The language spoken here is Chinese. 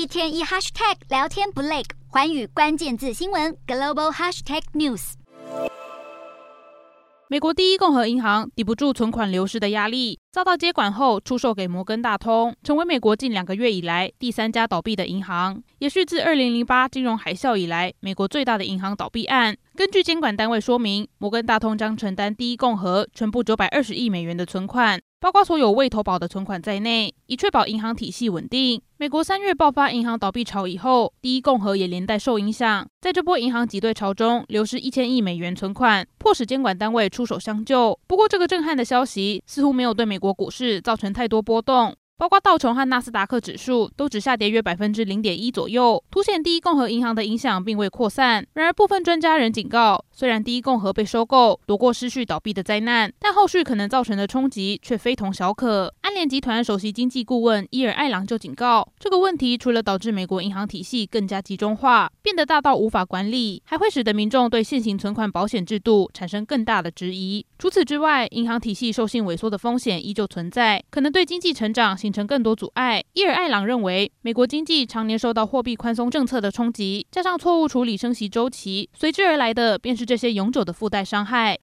一天一 hashtag 聊天不累，寰宇关键字新闻 global hashtag news。美国第一共和银行抵不住存款流失的压力，遭到接管后出售给摩根大通，成为美国近两个月以来第三家倒闭的银行，也是自二零零八金融海啸以来美国最大的银行倒闭案。根据监管单位说明，摩根大通将承担第一共和全部九百二十亿美元的存款。包括所有未投保的存款在内，以确保银行体系稳定。美国三月爆发银行倒闭潮以后，第一共和也连带受影响。在这波银行挤兑潮中，流失一千亿美元存款，迫使监管单位出手相救。不过，这个震撼的消息似乎没有对美国股市造成太多波动。包括道琼和纳斯达克指数都只下跌约百分之零点一左右，凸显第一共和银行的影响并未扩散。然而，部分专家仍警告，虽然第一共和被收购躲过失序倒闭的灾难，但后续可能造成的冲击却非同小可。安联集团首席经济顾问伊尔艾朗就警告，这个问题除了导致美国银行体系更加集中化，变得大到无法管理，还会使得民众对现行存款保险制度产生更大的质疑。除此之外，银行体系授信萎缩的风险依旧存在，可能对经济成长形形成更多阻碍。伊尔艾朗认为，美国经济常年受到货币宽松政策的冲击，加上错误处理升息周期，随之而来的便是这些永久的附带伤害。